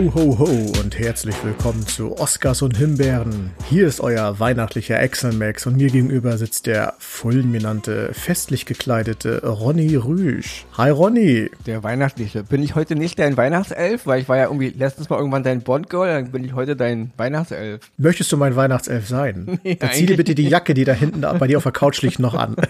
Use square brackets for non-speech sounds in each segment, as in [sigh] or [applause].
Ho, ho, ho und herzlich willkommen zu Oscars und Himbeeren. Hier ist euer weihnachtlicher Excel-Max und mir gegenüber sitzt der fulminante, festlich gekleidete Ronny Rüsch. Hi Ronny. Der weihnachtliche. Bin ich heute nicht dein Weihnachtself? Weil ich war ja irgendwie letztens mal irgendwann dein Bond-Girl, dann bin ich heute dein Weihnachtself. Möchtest du mein Weihnachtself sein? [laughs] Nee, dann zieh dir bitte die Jacke, die da hinten bei dir auf der Couch liegt, noch an. [laughs]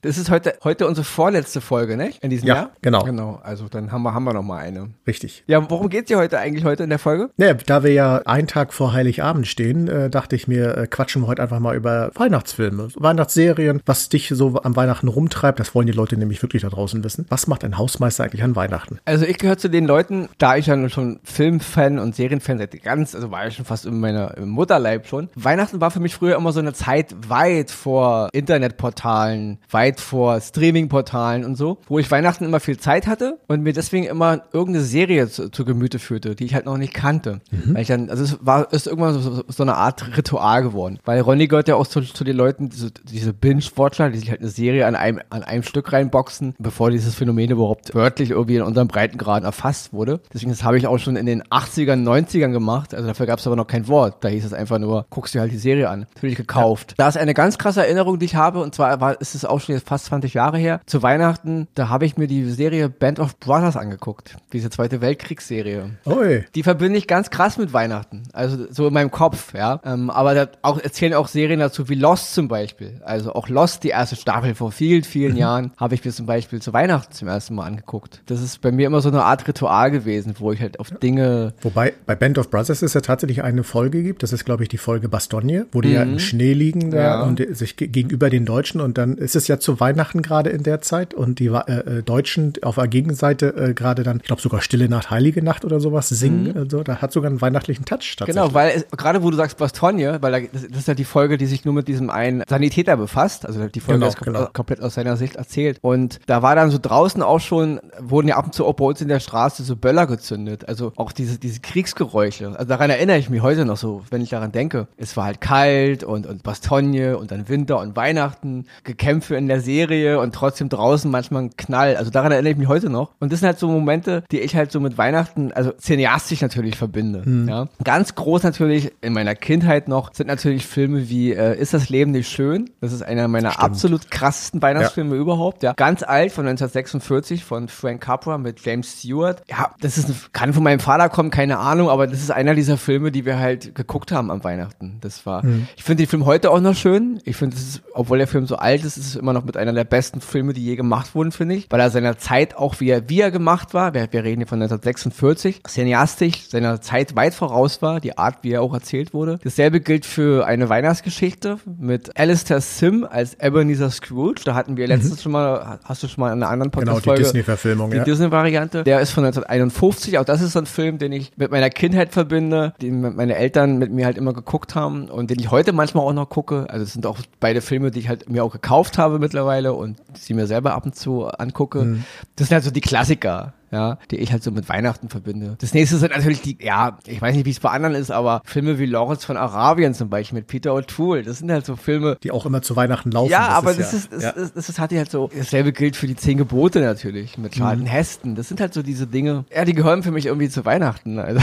Das ist heute, heute unsere vorletzte Folge, nicht? In diesem ja, Jahr? genau. Genau, also dann haben wir, haben wir noch mal eine. Richtig. Ja, worum geht's dir heute eigentlich heute in der Folge? Ja, da wir ja einen Tag vor Heiligabend stehen, äh, dachte ich mir, äh, quatschen wir heute einfach mal über Weihnachtsfilme, Weihnachtsserien, was dich so am Weihnachten rumtreibt. Das wollen die Leute nämlich wirklich da draußen wissen. Was macht ein Hausmeister eigentlich an Weihnachten? Also ich gehöre zu den Leuten, da ich ja schon Filmfan und Serienfan seit ganz, also war ich schon fast in meiner im Mutterleib schon. Weihnachten war für mich früher immer so eine Zeit weit vor Internetportalen, weit vor Streamingportalen und so, wo ich Weihnachten immer viel Zeit hatte und mir deswegen immer irgendeine Serie zu, zu Gemüte führte, die ich halt noch nicht kannte. Mhm. Weil ich dann, also es war, ist irgendwann so, so, eine Art Ritual geworden. Weil Ronny gehört ja auch zu, zu den Leuten, diese, diese Binge-Watcher, die sich halt eine Serie an einem, an einem Stück reinboxen, bevor dieses Phänomen überhaupt wörtlich irgendwie in unserem Breitengrad erfasst wurde. Deswegen, das habe ich auch schon in den 80ern, 90ern gemacht. Also dafür gab es aber noch kein Wort. Da hieß es einfach nur, guckst dir halt die Serie an. Natürlich gekauft. Ja. Da ist eine ganz krasse Erinnerung, die ich habe, und zwar war, ist es auch schon jetzt fast 20 Jahre her. Zu Weihnachten, da habe ich mir die Serie Band of Brothers angeguckt. Diese Zweite Weltkriegsserie. Oi. Die verbinde ich ganz krass mit Weihnachten. Also so in meinem Kopf, ja. Ähm, aber da auch, erzählen auch Serien dazu wie Lost zum Beispiel. Also auch Lost, die erste Staffel vor vielen, vielen. [laughs] Jahren, habe ich mir zum Beispiel zu Weihnachten zum ersten Mal angeguckt. Das ist bei mir immer so eine Art Ritual gewesen, wo ich halt auf Dinge. Wobei bei Band of Brothers es ja tatsächlich eine Folge gibt. Das ist, glaube ich, die Folge Bastogne, wo die mhm. ja im Schnee liegen da ja. und sich gegenüber den Deutschen und dann ist es ja zu Weihnachten gerade in der Zeit und die äh, äh, Deutschen auf der Gegenseite äh, gerade dann, ich glaube sogar Stille Nacht, Heilige Nacht oder sowas singen. Mhm. Also, da hat sogar einen weihnachtlichen Touch Genau, weil gerade wo du sagst Bastogne, weil da, das, das, ist ja die Folge, die sich nur mit diesem einen Sanitäter befasst. Also die Folge genau, ist genau. komplett aus seiner Sicht erzählt. Und da war dann so draußen auch schon, wurden ja ab und zu auch bei uns in der Straße so Böller gezündet. Also auch diese, diese Kriegsgeräusche. Also daran erinnere ich mich heute noch so, wenn ich daran denke. Es war halt kalt und, und Bastogne und dann Winter und Weihnachten, Gekämpfe in der Serie und trotzdem draußen manchmal ein Knall. Also daran erinnere ich mich heute noch. Und das sind halt so Momente, die ich halt so mit Weihnachten, also cineastisch natürlich verbinde. Mhm. Ja. Ganz groß natürlich in meiner Kindheit noch sind natürlich Filme wie äh, Ist das Leben nicht schön? Das ist einer meiner Stimmt. absolut krassesten Weihnachtsfilme ja. überhaupt. Ja. Ganz alt von 1946 von Frank Capra mit James Stewart. Ja, das ist kann von meinem Vater kommen, keine Ahnung, aber das ist einer dieser Filme, die wir halt geguckt haben am Weihnachten. Das war. Mhm. Ich finde den Film heute auch noch schön. Ich finde, obwohl der Film so alt ist, ist es immer noch mit einer der besten Filme, die je gemacht wurden, finde ich, weil er seiner Zeit auch wie er, wie er gemacht war. Wir, wir reden hier von 1946, cineastisch seiner Zeit weit voraus war, die Art, wie er auch erzählt wurde. Dasselbe gilt für eine Weihnachtsgeschichte mit Alistair Sim als Ebenezer Scrooge. Da hatten wir letztens mhm. schon mal, hast du schon mal in einer anderen Podcast-Folge. Genau, die Disney-Verfilmung, Die ja. Disney-Variante. Der ist von 1951. Auch das ist so ein Film, den ich mit meiner Kindheit verbinde, den meine Eltern mit mir halt immer geguckt haben und den ich heute manchmal auch noch gucke. Also es sind auch beide Filme, die ich halt mir auch gekauft habe mittlerweile und sie mir selber ab und zu angucke. Mhm. Das sind halt so die Klassiker ja, die ich halt so mit Weihnachten verbinde. Das nächste sind natürlich die, ja, ich weiß nicht, wie es bei anderen ist, aber Filme wie Lawrence von Arabien zum Beispiel mit Peter O'Toole, das sind halt so Filme. Die auch immer zu Weihnachten laufen. Ja, das aber ist das, ja, ist, das, ja. das, das, das hat halt so, dasselbe gilt für die Zehn Gebote natürlich, mit Charlton mhm. Heston. Das sind halt so diese Dinge, ja, die gehören für mich irgendwie zu Weihnachten. Also,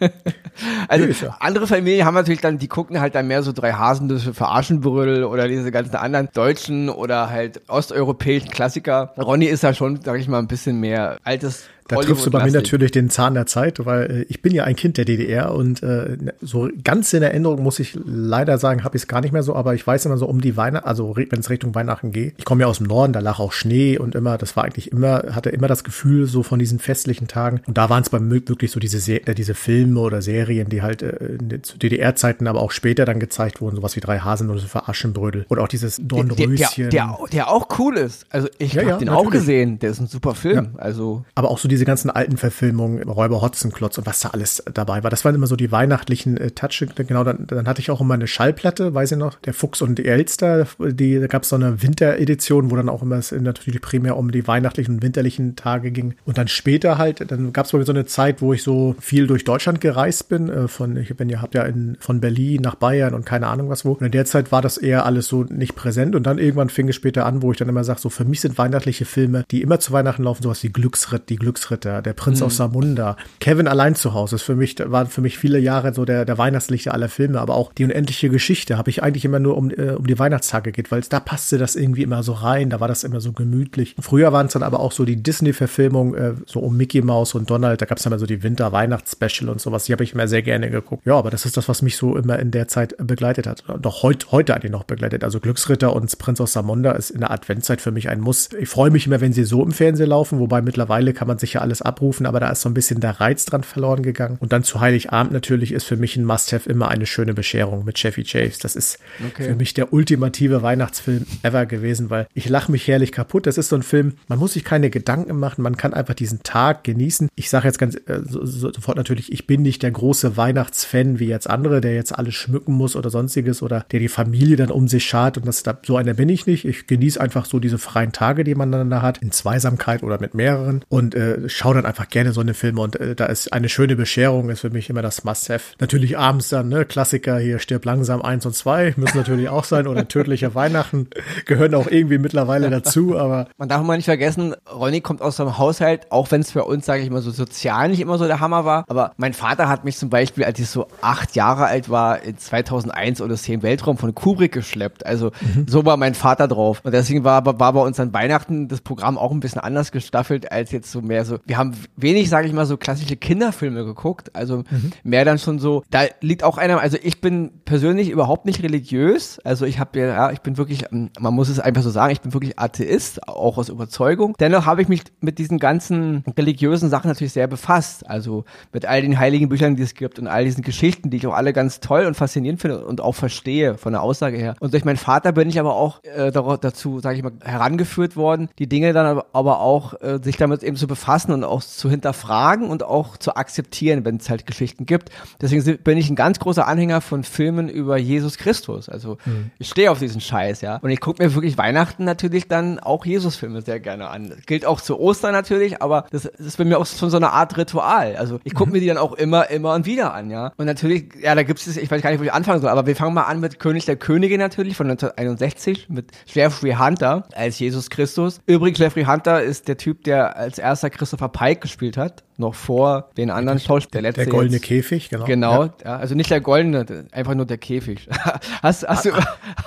[laughs] also ja. andere Familien haben natürlich dann, die gucken halt dann mehr so drei Hasen für Aschenbrödel oder diese ganzen anderen deutschen oder halt osteuropäischen Klassiker. Ronny ist da schon, sag ich mal, ein bisschen mehr altes da triffst du bei mir natürlich den Zahn der Zeit, weil äh, ich bin ja ein Kind der DDR und äh, so ganz in Erinnerung muss ich leider sagen, habe ich es gar nicht mehr so, aber ich weiß immer so um die Weihnachten, also wenn es Richtung Weihnachten geht. Ich komme ja aus dem Norden, da lag auch Schnee und immer, das war eigentlich immer, hatte immer das Gefühl so von diesen festlichen Tagen. Und da waren es bei mir wirklich so diese, äh, diese Filme oder Serien, die halt äh, zu DDR-Zeiten, aber auch später dann gezeigt wurden, sowas wie Drei Hasen oder so für Aschenbrödel oder auch dieses Dornröschen. Der, der, der, der, auch cool ist. Also ich ja, habe ja, den natürlich. auch gesehen, der ist ein super Film. Ja. Also aber auch so diese ganzen alten Verfilmungen, Räuber Hotzenklotz und was da alles dabei war. Das waren immer so die weihnachtlichen äh, Touch. Genau, dann, dann hatte ich auch immer eine Schallplatte, weiß ich noch, der Fuchs und die Elster. Die, da gab es so eine Winteredition, wo dann auch immer es natürlich primär um die weihnachtlichen und winterlichen Tage ging. Und dann später halt, dann gab es so eine Zeit, wo ich so viel durch Deutschland gereist bin. Äh, von, ich bin ja, habt ja in, von Berlin nach Bayern und keine Ahnung was wo. Und in der Zeit war das eher alles so nicht präsent. Und dann irgendwann fing es später an, wo ich dann immer sage, so für mich sind weihnachtliche Filme, die immer zu Weihnachten laufen, sowas wie Glücksritt, die Glücksritter Glücksritter, Der Prinz mhm. aus Samunda, Kevin allein zu Hause ist für mich, war für mich viele Jahre so der, der Weihnachtslichter aller Filme, aber auch die unendliche Geschichte habe ich eigentlich immer nur um, äh, um die Weihnachtstage geht, weil da passte das irgendwie immer so rein, da war das immer so gemütlich. Früher waren es dann aber auch so die Disney-Verfilmung, äh, so um Mickey Mouse und Donald, da gab es dann immer so die Winter-Weihnachts-Special und sowas, die habe ich immer sehr gerne geguckt. Ja, aber das ist das, was mich so immer in der Zeit begleitet hat. Doch heut, heute eigentlich noch begleitet. Also Glücksritter und Prinz aus Samunda ist in der Adventszeit für mich ein Muss. Ich freue mich immer, wenn sie so im Fernsehen laufen, wobei mittlerweile kann man sich ja alles abrufen, aber da ist so ein bisschen der Reiz dran verloren gegangen. Und dann zu Heiligabend natürlich ist für mich ein Must-Have immer eine schöne Bescherung mit Chevy Chase. Das ist okay. für mich der ultimative Weihnachtsfilm ever gewesen, weil ich lache mich herrlich kaputt. Das ist so ein Film, man muss sich keine Gedanken machen, man kann einfach diesen Tag genießen. Ich sage jetzt ganz äh, so, sofort natürlich, ich bin nicht der große Weihnachtsfan wie jetzt andere, der jetzt alles schmücken muss oder sonstiges oder der die Familie dann um sich schart und das so einer bin ich nicht. Ich genieße einfach so diese freien Tage, die man dann da hat, in Zweisamkeit oder mit mehreren und äh, schaue dann einfach gerne so eine Filme und äh, da ist eine schöne Bescherung, ist für mich immer das Must-Have. Natürlich abends dann, ne, Klassiker hier, stirb langsam eins und zwei, müssen natürlich auch sein oder tödliche Weihnachten [laughs] gehören auch irgendwie mittlerweile dazu, aber. Man darf mal nicht vergessen, Ronny kommt aus einem Haushalt, auch wenn es für uns, sage ich mal, so sozial nicht immer so der Hammer war, aber mein Vater hat mich zum Beispiel, als ich so acht Jahre alt war, in 2001 oder im Weltraum von Kubrick geschleppt. Also mhm. so war mein Vater drauf. Und deswegen war, war bei uns an Weihnachten das Programm auch ein bisschen anders gestaffelt als jetzt so mehr so. Wir haben wenig, sage ich mal, so klassische Kinderfilme geguckt. Also mhm. mehr dann schon so. Da liegt auch einer. Also ich bin persönlich überhaupt nicht religiös. Also ich habe ja, ich bin wirklich, ähm, man muss es einfach so sagen, ich bin wirklich Atheist, auch aus Überzeugung. Dennoch habe ich mich mit diesen ganzen religiösen Sachen natürlich sehr befasst. Also mit all den heiligen Büchern, die es gibt und all diesen Geschichten, die ich auch alle ganz toll und faszinierend finde und auch verstehe von der Aussage her. Und durch meinen Vater bin ich aber auch äh, dazu, sage ich mal, herangeführt worden, die Dinge dann aber auch äh, sich damit eben zu befassen und auch zu hinterfragen und auch zu akzeptieren, wenn es halt Geschichten gibt. Deswegen bin ich ein ganz großer Anhänger von Filmen über Jesus Christus. Also mhm. ich stehe auf diesen Scheiß, ja. Und ich gucke mir wirklich Weihnachten natürlich dann auch Jesus-Filme sehr gerne an. Das gilt auch zu Ostern natürlich, aber das, das ist bei mir auch schon so eine Art Ritual. Also ich gucke mhm. mir die dann auch immer, immer und wieder an, ja. Und natürlich, ja, da gibt es, ich weiß gar nicht, wo ich anfangen soll, aber wir fangen mal an mit König der Könige natürlich von 1961 mit Jeffrey Hunter als Jesus Christus. Übrigens, Jeffrey Hunter ist der Typ, der als erster Christopher Pike gespielt hat noch vor den anderen Schauspielern. Der, letzte der goldene jetzt. Käfig, genau. Genau, ja. ja. also nicht der goldene, einfach nur der Käfig. [laughs] hast, hast du,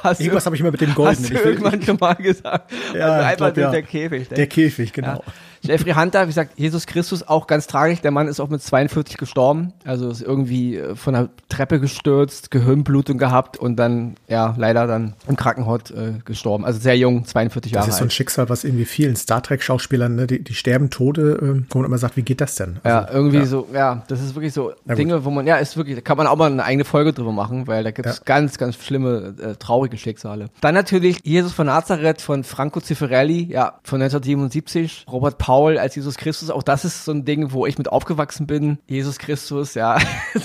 hast Irgendwas habe ich immer mit dem goldenen. Hast du irgendwann schon mal gesagt? Ja, also einfach glaub, ja. der Käfig. Der, der Käfig, genau. Jeffrey Hunter, wie gesagt, Jesus Christus, auch ganz tragisch. Der Mann ist auch mit 42 gestorben. Also ist irgendwie äh, von der Treppe gestürzt, Gehirnblutung gehabt und dann, ja, leider dann im Krankenhaus äh, gestorben. Also sehr jung, 42 Jahre alt. Das ist so ein Schicksal, was irgendwie vielen Star Trek-Schauspielern, ne, die, die sterben Tode, äh, wo man immer sagt, wie geht das denn? Also, ja, irgendwie ja. so, ja, das ist wirklich so Dinge, wo man, ja, ist wirklich, da kann man auch mal eine eigene Folge drüber machen, weil da gibt es ja. ganz, ganz schlimme, äh, traurige Schicksale. Dann natürlich Jesus von Nazareth von Franco Cifarelli, ja, von 1977, Robert Paul als Jesus Christus, auch das ist so ein Ding, wo ich mit aufgewachsen bin. Jesus Christus, ja.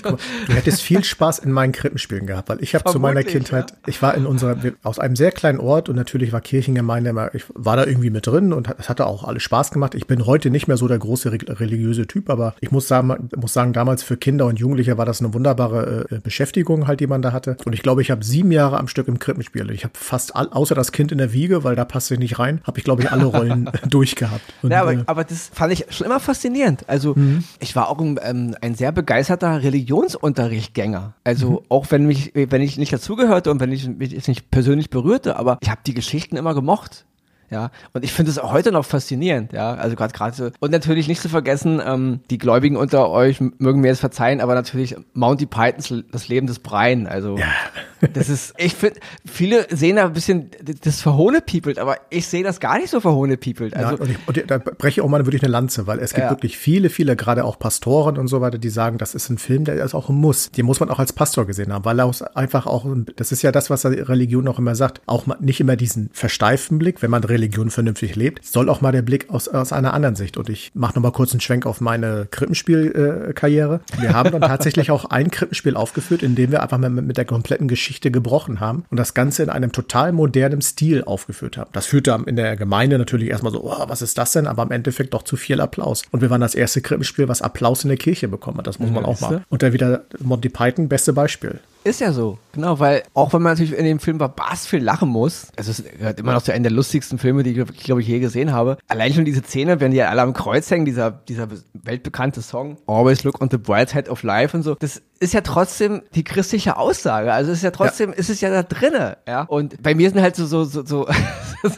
du hättest viel Spaß in meinen Krippenspielen gehabt, weil ich habe zu meiner Kindheit, ja. ich war in unserer, aus einem sehr kleinen Ort und natürlich war Kirchengemeinde immer, ich war da irgendwie mit drin und es hatte auch alles Spaß gemacht. Ich bin heute nicht mehr so der große religiöse Typ, aber ich muss sagen, muss sagen, damals für Kinder und Jugendliche war das eine wunderbare äh, Beschäftigung halt, die man da hatte. Und ich glaube, ich habe sieben Jahre am Stück im Krippenspiel. Ich habe fast all, außer das Kind in der Wiege, weil da passte ich nicht rein, habe ich glaube ich alle Rollen [laughs] durchgehabt. Und, ja, aber, aber das fand ich schon immer faszinierend. Also mhm. ich war auch ein, ähm, ein sehr begeisterter Religionsunterrichtgänger. Also mhm. auch wenn mich, wenn ich nicht dazugehörte und wenn ich mich jetzt nicht persönlich berührte, aber ich habe die Geschichten immer gemocht. Ja, und ich finde es auch heute noch faszinierend, ja, also gerade gerade so. Und natürlich nicht zu vergessen, ähm, die Gläubigen unter euch mögen mir jetzt verzeihen, aber natürlich Monty Pythons Das Leben des Brian, also ja. [laughs] das ist, ich finde, viele sehen da ein bisschen das verhohnepiepelt, aber ich sehe das gar nicht so verhohnepiepelt. Also, ja, und, ich, und da breche ich auch mal wirklich eine Lanze, weil es gibt ja. wirklich viele, viele, gerade auch Pastoren und so weiter, die sagen, das ist ein Film, der ist auch ein Muss. Den muss man auch als Pastor gesehen haben, weil er einfach auch, das ist ja das, was Religion auch immer sagt, auch nicht immer diesen versteiften Blick, wenn man Religion vernünftig lebt, soll auch mal der Blick aus, aus einer anderen Sicht. Und ich mache nochmal kurz einen Schwenk auf meine Krippenspiel-Karriere. wir haben dann tatsächlich auch ein Krippenspiel aufgeführt, in dem wir einfach mal mit der kompletten Geschichte gebrochen haben und das Ganze in einem total modernen Stil aufgeführt haben. Das führte in der Gemeinde natürlich erstmal so, oh, was ist das denn? Aber im Endeffekt doch zu viel Applaus. Und wir waren das erste Krippenspiel, was Applaus in der Kirche bekommen hat. Das muss man auch mal. Und dann wieder Monty Python, beste Beispiel. Ist ja so, genau, weil auch wenn man natürlich in dem Film barbarst viel lachen muss, also es gehört immer noch zu einem der lustigsten Filme, die ich, glaube ich, je gesehen habe. Allein schon diese Szene, wenn die alle am Kreuz hängen, dieser, dieser weltbekannte Song, Always Look on the Bright Side of Life und so, das ist ja trotzdem die christliche Aussage. Also ist ja trotzdem, ja. ist es ja da drinne, ja. Und bei mir sind halt so, so, so, so, [laughs] so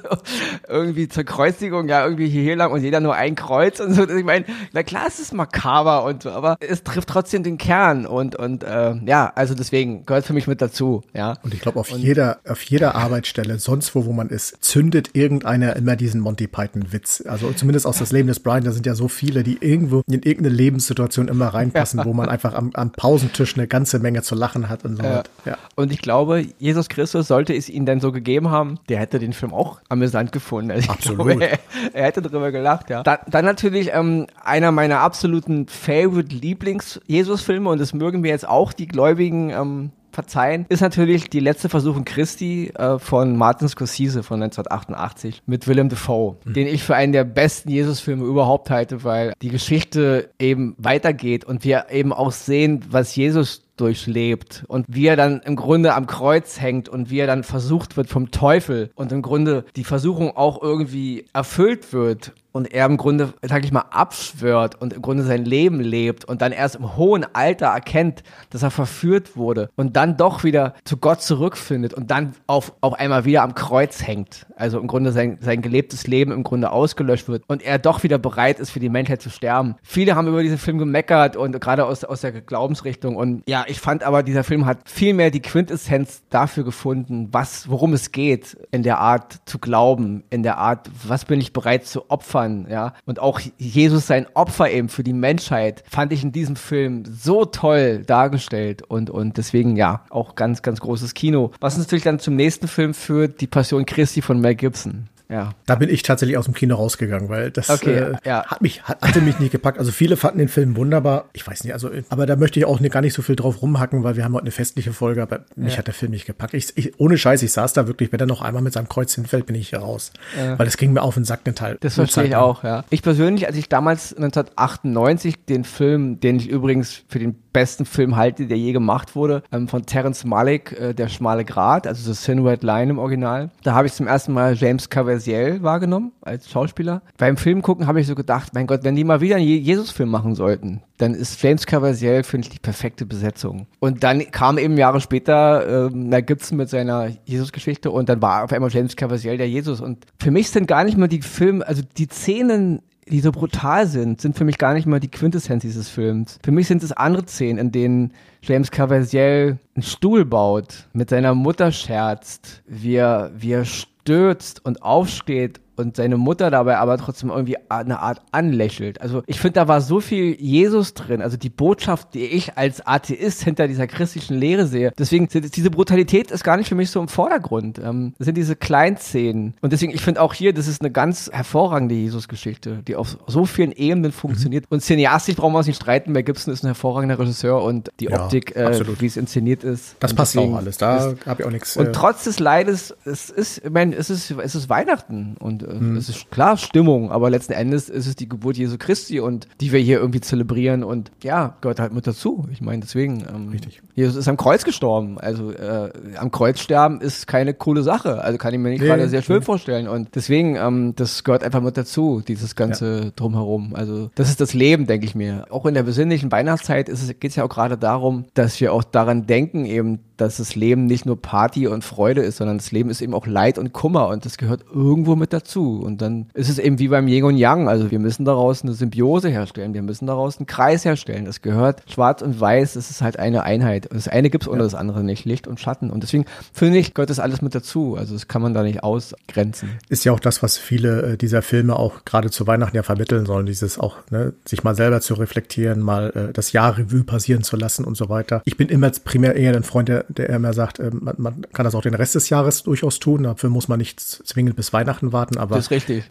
irgendwie zur Kreuzigung, ja, irgendwie hier lang und jeder nur ein Kreuz und so. Ich meine, na klar, es ist makaber und so, aber es trifft trotzdem den Kern und, und, äh, ja, also deswegen gehört für mich mit dazu, ja. Und ich glaube, auf und, jeder, auf jeder Arbeitsstelle, sonst wo, wo man ist, zündet irgendeiner immer diesen Monty Python Witz. Also zumindest aus das Leben des Brian, da sind ja so viele, die irgendwo in irgendeine Lebenssituation immer reinpassen, ja. wo man einfach am, am Pausentisch eine ganze Menge zu lachen hat und so. Ja. ja. Und ich glaube, Jesus Christus, sollte es ihn denn so gegeben haben, der hätte den Film auch amüsant gefunden. Also Absolut. Glaube, er, er, hätte drüber gelacht, ja. Dann, dann natürlich ähm, einer meiner absoluten Favorite Lieblings-Jesus-Filme und das mögen wir jetzt auch die Gläubigen ähm, verzeihen, ist natürlich die letzte Versuchung Christi äh, von Martin Scorsese von 1988 mit Willem Dafoe, mhm. den ich für einen der besten Jesus-Filme überhaupt halte, weil die Geschichte eben weitergeht und wir eben auch sehen, was Jesus durchlebt und wie er dann im Grunde am Kreuz hängt und wie er dann versucht wird vom Teufel und im Grunde die Versuchung auch irgendwie erfüllt wird und er im Grunde, sag ich mal, abschwört und im Grunde sein Leben lebt und dann erst im hohen Alter erkennt, dass er verführt wurde und dann doch wieder zu Gott zurückfindet und dann auf, auf einmal wieder am Kreuz hängt. Also im Grunde sein, sein gelebtes Leben im Grunde ausgelöscht wird und er doch wieder bereit ist, für die Menschheit zu sterben. Viele haben über diesen Film gemeckert und gerade aus, aus der Glaubensrichtung und ja, ich fand aber, dieser Film hat viel mehr die Quintessenz dafür gefunden, was, worum es geht in der Art zu glauben, in der Art, was bin ich bereit zu opfern, ja. Und auch Jesus sein Opfer eben für die Menschheit fand ich in diesem Film so toll dargestellt und, und deswegen ja, auch ganz, ganz großes Kino. Was uns natürlich dann zum nächsten Film führt, die Passion Christi von Mel Gibson ja. Da bin ich tatsächlich aus dem Kino rausgegangen, weil das okay, äh, ja. hat mich, hat, hatte mich nicht gepackt. Also viele fanden den Film wunderbar. Ich weiß nicht, also, aber da möchte ich auch gar nicht so viel drauf rumhacken, weil wir haben heute eine festliche Folge, aber mich ja. hat der Film nicht gepackt. Ich, ich, ohne Scheiß, ich saß da wirklich, wenn er noch einmal mit seinem Kreuz hinfällt, bin ich hier raus. Weil das ging mir auf den Sack, den Teil. Das verstehe ich auch, ja. Ich persönlich, als ich damals 1998 den Film, den ich übrigens für den besten Film halte, der je gemacht wurde, ähm, von Terence Malick, äh, Der schmale Grat, also The Thin Red Line im Original. Da habe ich zum ersten Mal James Caviezel wahrgenommen als Schauspieler. Beim Film gucken habe ich so gedacht, mein Gott, wenn die mal wieder einen Jesus-Film machen sollten, dann ist James Caviezel, finde ich, die perfekte Besetzung. Und dann kam eben Jahre später äh, Mel Gibson mit seiner Jesus-Geschichte und dann war auf einmal James Caviezel der Jesus. Und für mich sind gar nicht mal die Filme, also die Szenen die so brutal sind, sind für mich gar nicht mal die Quintessenz dieses Films. Für mich sind es andere Szenen, in denen James Caviezel einen Stuhl baut, mit seiner Mutter scherzt, wie er, wie er stürzt und aufsteht und seine Mutter dabei aber trotzdem irgendwie eine Art anlächelt. Also ich finde, da war so viel Jesus drin, also die Botschaft, die ich als Atheist hinter dieser christlichen Lehre sehe. Deswegen, diese Brutalität ist gar nicht für mich so im Vordergrund. Ähm, das sind diese Kleinszenen. Und deswegen, ich finde auch hier, das ist eine ganz hervorragende Jesus-Geschichte, die auf so vielen Ebenen funktioniert. Mhm. Und cineastisch brauchen wir uns nicht streiten, Mel Gibson ist ein hervorragender Regisseur und die ja, Optik, äh, wie es inszeniert ist. Das passt auch alles, da habe ich auch nichts. Und äh, trotz des Leides, es ist, ich meine, es ist, es ist Weihnachten und mhm. es ist klar Stimmung, aber letzten Endes ist es die Geburt Jesu Christi und die wir hier irgendwie zelebrieren und ja, gehört halt mit dazu. Ich meine, deswegen, ähm, Richtig. Jesus ist am Kreuz gestorben. Also äh, am Kreuz sterben ist keine coole Sache. Also kann ich mir nicht nee, gerade sehr schön nee. vorstellen. Und deswegen, ähm, das gehört einfach mit dazu, dieses ganze ja. drumherum. Also das ist das Leben, denke ich mir. Auch in der besinnlichen Weihnachtszeit geht es ja auch gerade darum, dass wir auch daran denken, eben, dass das Leben nicht nur Party und Freude ist, sondern das Leben ist eben auch Leid und Kummer und das gehört irgendwo mit dazu. Und dann ist es eben wie beim Yin und Yang. Also wir müssen daraus eine Symbiose herstellen, wir müssen daraus einen Kreis herstellen. Das gehört schwarz und weiß, es ist halt eine Einheit. Und das eine gibt es ohne ja. das andere nicht, Licht und Schatten. Und deswegen finde ich, gehört das alles mit dazu. Also das kann man da nicht ausgrenzen. Ist ja auch das, was viele äh, dieser Filme auch gerade zu Weihnachten ja vermitteln sollen, dieses auch, ne, sich mal selber zu reflektieren, mal äh, das Jahr Revue passieren zu lassen und so weiter. Ich bin immer primär eher ein Freund der der immer sagt, äh, man, man, kann das auch den Rest des Jahres durchaus tun. Dafür muss man nicht zwingend bis Weihnachten warten, aber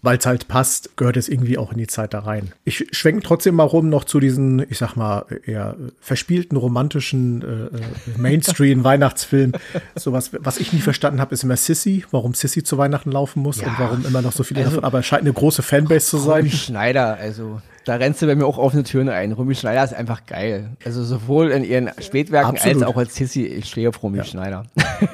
weil es halt passt, gehört es irgendwie auch in die Zeit da rein. Ich schwenke trotzdem mal rum noch zu diesen, ich sag mal, eher verspielten romantischen äh, äh Mainstream-Weihnachtsfilmen. [laughs] Sowas, was ich nie verstanden habe, ist immer Sissy, warum Sissy zu Weihnachten laufen muss ja. und warum immer noch so viele also, davon, aber es scheint eine große Fanbase zu sein. Schneider, also Da rennst du bei mir auch offene Türen ein. Romy Schneider ist einfach geil. Also sowohl in ihren Spätwerken Absolut. als auch als Sissy. Ich stehe auf Romy ja. Schneider.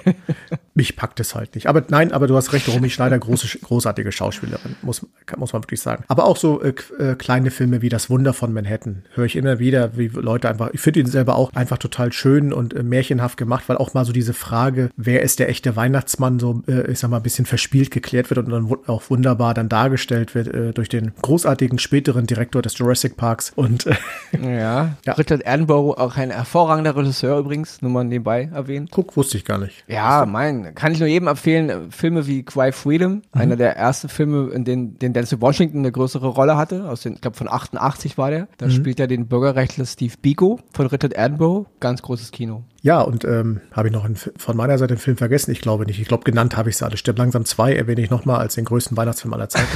[laughs] Mich packt es halt nicht. Aber nein, aber du hast recht, Romy Schneider, große, großartige Schauspielerin, muss, muss man wirklich sagen. Aber auch so äh, äh, kleine Filme wie Das Wunder von Manhattan höre ich immer wieder, wie Leute einfach, ich finde ihn selber auch einfach total schön und äh, märchenhaft gemacht, weil auch mal so diese Frage, wer ist der echte Weihnachtsmann, so, äh, ich sag mal, ein bisschen verspielt geklärt wird und dann auch wunderbar dann dargestellt wird äh, durch den großartigen späteren Direktor des Jurassic Parks. Und äh, ja. [laughs] ja, Richard Attenborough, auch ein hervorragender Regisseur übrigens, nur mal nebenbei erwähnt. Guck, wusste ich gar nicht. Ja, mein kann ich nur jedem empfehlen, Filme wie Cry Freedom, mhm. einer der ersten Filme, in denen, den Denzel Washington eine größere Rolle hatte, aus den, ich glaube von 88 war der. Da mhm. spielt er den Bürgerrechtler Steve Biko von Richard Attenborough, ganz großes Kino. Ja, und ähm, habe ich noch einen, von meiner Seite den Film vergessen? Ich glaube nicht. Ich glaube, genannt habe ich es alle. Stirb langsam zwei erwähne ich nochmal als den größten Weihnachtsfilm aller Zeiten.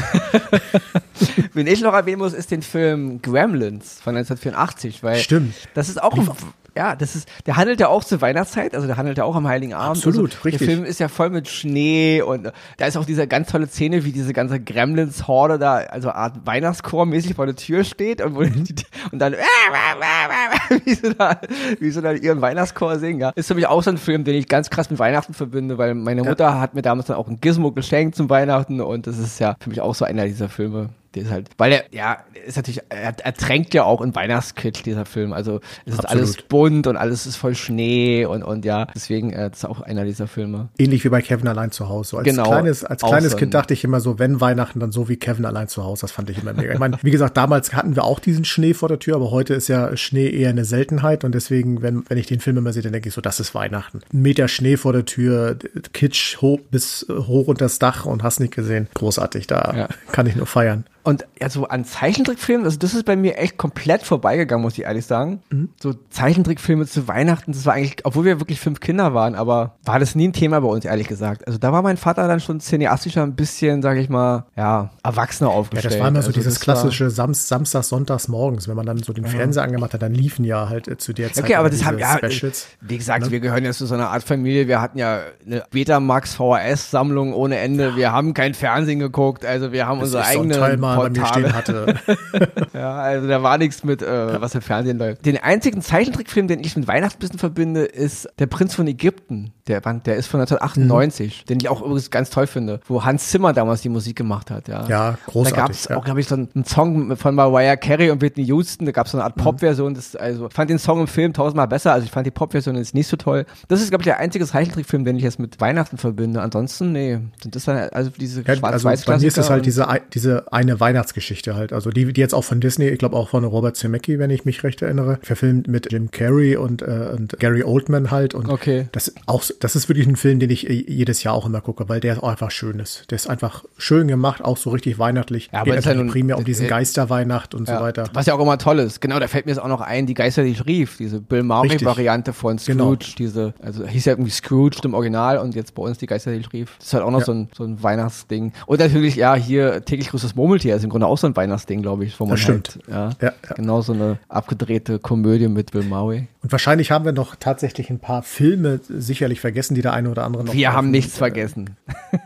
[laughs] Wen ich noch erwähnen muss, ist den Film Gremlins von 1984, weil Stimmt. das ist auch ein ja, das ist, der handelt ja auch zur Weihnachtszeit, also der handelt ja auch am Heiligen Abend. Absolut, also, richtig. Der Film ist ja voll mit Schnee und da ist auch diese ganz tolle Szene, wie diese ganze Gremlins-Horde da, also Art Weihnachtschor mäßig vor der Tür steht und, wo mhm. die, und dann, [laughs] wie sie da, wie sie da ihren Weihnachtschor singen, ja. Ist für mich auch so ein Film, den ich ganz krass mit Weihnachten verbinde, weil meine Mutter ja. hat mir damals dann auch ein Gizmo geschenkt zum Weihnachten und das ist ja für mich auch so einer dieser Filme, der ist halt, weil er, ja, ist natürlich, er, er tränkt ja auch in Weihnachtskitsch, dieser Film. Also es ist Absolut. alles bunt und alles ist voll Schnee und, und ja, deswegen, äh, das ist auch einer dieser Filme. Ähnlich wie bei Kevin allein zu Hause. So als genau, kleines, als kleines so Kind dachte ich immer so, wenn Weihnachten, dann so wie Kevin allein zu Hause. Das fand ich immer mega. Ich meine, wie gesagt, damals hatten wir auch diesen Schnee vor der Tür, aber heute ist ja Schnee eher eine Seltenheit und deswegen, wenn, wenn ich den Film immer sehe, dann denke ich so, das ist Weihnachten. Ein Meter Schnee vor der Tür, Kitsch hoch bis hoch unter das Dach und hast nicht gesehen. Großartig, da ja. kann ich nur feiern. Und ja, so an Zeichentrickfilmen, also das ist bei mir echt komplett vorbeigegangen, muss ich ehrlich sagen. Mhm. So Zeichentrickfilme zu Weihnachten, das war eigentlich, obwohl wir wirklich fünf Kinder waren, aber war das nie ein Thema bei uns, ehrlich gesagt. Also da war mein Vater dann schon cineastischer ein bisschen, sag ich mal, ja, erwachsener aufgestellt. Ja, das war immer so also dieses klassische Samst Samstag, Sonntags morgens, wenn man dann so den ja. Fernseher angemacht hat, dann liefen ja halt äh, zu der Zeit. Okay, aber das haben ja, Specials. wie gesagt, ne? wir gehören ja zu so einer Art Familie. Wir hatten ja eine Betamax VHS-Sammlung ohne Ende. Wir haben kein Fernsehen geguckt, also wir haben das unsere eigene so bei mir stehen hatte. [laughs] ja, also da war nichts mit, äh, was im Fernsehen läuft. Den einzigen Zeichentrickfilm, den ich mit Weihnachtsbissen verbinde, ist Der Prinz von Ägypten. Der, der ist von 1998, mhm. den ich auch übrigens ganz toll finde, wo Hans Zimmer damals die Musik gemacht hat. Ja, ja großartig. Da gab es ja. auch, glaube ich, so einen Song von Mariah Carey und Whitney Houston. Da gab es so eine Art mhm. Pop-Version. Also, ich fand den Song im Film tausendmal besser. Also ich fand die Pop-Version jetzt nicht so toll. Das ist, glaube ich, der einzige Zeichentrickfilm, den ich jetzt mit Weihnachten verbinde. Ansonsten, nee, sind das dann also diese ja, schwarz-weiß also Bei mir ist das halt diese, diese eine Weihnachtsgeschichte halt. Also die, die jetzt auch von Disney, ich glaube auch von Robert Zemeckis, wenn ich mich recht erinnere, verfilmt mit Jim Carrey und, äh, und Gary Oldman halt. Und okay. das auch, das ist wirklich ein Film, den ich äh, jedes Jahr auch immer gucke, weil der auch einfach schön ist. Der ist einfach schön gemacht, auch so richtig weihnachtlich. Ja, aber Geht natürlich ja primär um diesen Geisterweihnacht und ja, so weiter. Was ja auch immer toll ist. Genau, da fällt mir jetzt auch noch ein, die Geister, die ich rief, diese Bill Murray-Variante von Scrooge, genau. diese, also hieß ja irgendwie Scrooge im Original und jetzt bei uns die Geister, die ich rief. Das ist halt auch noch ja. so, ein, so ein Weihnachtsding. Und natürlich, ja, hier täglich grüßt das Murmeltier ist im Grunde auch so ein Weihnachtsding, glaube ich, wo man das stimmt. Halt, ja, genau so eine abgedrehte Komödie mit Bill Murray. Und wahrscheinlich haben wir noch tatsächlich ein paar Filme sicherlich vergessen, die der eine oder andere noch. Wir haben nichts äh, vergessen.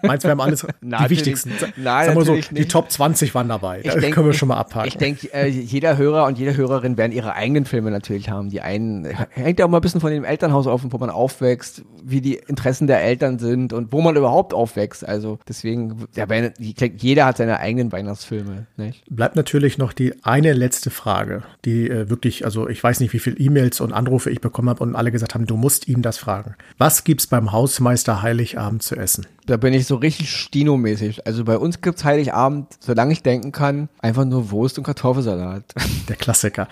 Meinst du, wir haben alles, [laughs] die wichtigsten? Nein, Sagen wir so, nicht. die Top 20 waren dabei. Da denk, können wir schon mal abhaken. Ich denke, äh, jeder Hörer und jede Hörerin werden ihre eigenen Filme natürlich haben. Die einen, hängt ja auch mal ein bisschen von dem Elternhaus auf, wo man aufwächst, wie die Interessen der Eltern sind und wo man überhaupt aufwächst. Also deswegen, ja, jeder hat seine eigenen Weihnachtsfilme. Nicht? Bleibt natürlich noch die eine letzte Frage, die äh, wirklich, also ich weiß nicht, wie viele E-Mails und Anrufe ich bekommen habe und alle gesagt haben, du musst ihn das fragen. Was gibt's beim Hausmeister Heiligabend zu essen? Da bin ich so richtig Stino-mäßig. Also bei uns gibt's Heiligabend, solange ich denken kann, einfach nur Wurst und Kartoffelsalat. [laughs] Der Klassiker.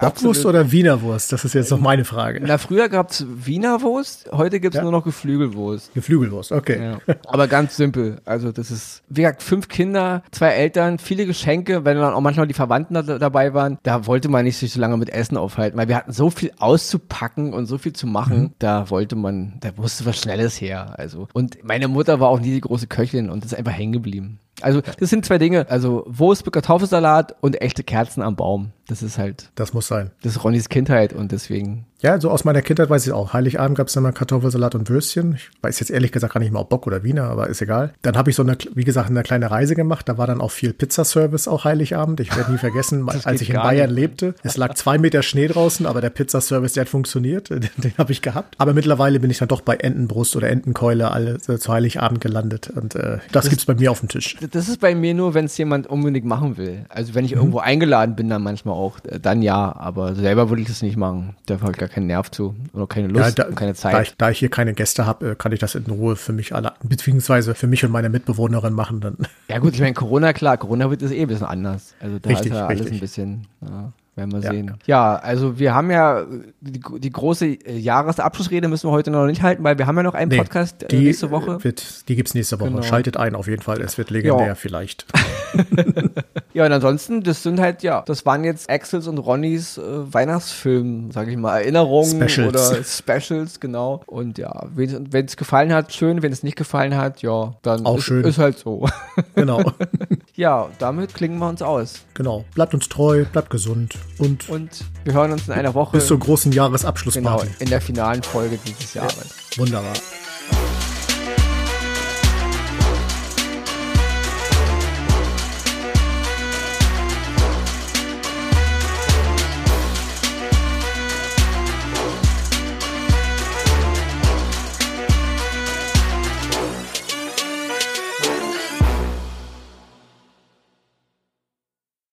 Bockwurst oder Wienerwurst? Das ist jetzt noch meine Frage. Na, früher gab's Wienerwurst, heute gibt's ja? nur noch Geflügelwurst. Geflügelwurst, okay. Ja. Aber ganz simpel. Also das ist, wie gesagt, fünf Kinder, zwei Eltern, viele Geschenke, wenn dann auch manchmal die Verwandten da, dabei waren, da wollte man nicht sich so lange mit Essen aufhalten, weil wir hatten so viel auszupacken und so viel zu machen, mhm. da wollte man, da musste was Schnelles her. Also, und meine Mutter war auch nie die große Köchin und ist einfach hängen geblieben. Also das sind zwei Dinge, also Wurst mit Kartoffelsalat und echte Kerzen am Baum. Das ist halt. Das muss sein. Das ist Ronnys Kindheit und deswegen Ja, so aus meiner Kindheit weiß ich auch. Heiligabend gab es immer Kartoffelsalat und Würstchen. Ich weiß jetzt ehrlich gesagt gar nicht mal, ob Bock oder Wiener, aber ist egal. Dann habe ich so eine, wie gesagt, eine kleine Reise gemacht. Da war dann auch viel Pizzaservice auch Heiligabend. Ich werde nie vergessen, [laughs] als ich in Bayern nicht. lebte. Es lag zwei Meter Schnee draußen, aber der Pizzaservice, der hat funktioniert. [laughs] Den, den habe ich gehabt. Aber mittlerweile bin ich dann doch bei Entenbrust oder Entenkeule alle äh, zu Heiligabend gelandet. Und äh, das, das gibt's bei mir auf dem Tisch. Das ist bei mir nur, wenn es jemand unbedingt machen will. Also wenn ich mhm. irgendwo eingeladen bin, dann manchmal auch, äh, dann ja. Aber selber würde ich das nicht machen. Da habe ich gar keinen Nerv zu oder keine Lust ja, da, und keine Zeit. Da ich, da ich hier keine Gäste habe, äh, kann ich das in Ruhe für mich alle, beziehungsweise für mich und meine Mitbewohnerin machen dann. Ja gut, ich meine Corona, klar, Corona wird es eh ein bisschen anders. Also da richtig, ist ja alles richtig. ein bisschen. Ja. Werden wir ja. sehen. Ja, also wir haben ja die, die, große äh, Jahresabschlussrede müssen wir heute noch nicht halten, weil wir haben ja noch einen nee, Podcast äh, die, nächste Woche. Wird, die gibt's nächste Woche. Genau. Schaltet ein auf jeden Fall. Es wird legendär ja. vielleicht. [laughs] ja, und ansonsten, das sind halt, ja, das waren jetzt Axels und Ronnys äh, Weihnachtsfilm, sage ich mal, Erinnerungen Specials. oder Specials, genau. Und ja, wenn es gefallen hat, schön. Wenn es nicht gefallen hat, ja, dann Auch ist, schön. ist halt so. Genau. [laughs] ja, damit klingen wir uns aus. Genau. Bleibt uns treu, bleibt gesund. Und, und wir hören uns in einer Woche. Bis zur großen Jahresabschlussparty. Genau, in der finalen Folge dieses Jahres. Ja, wunderbar.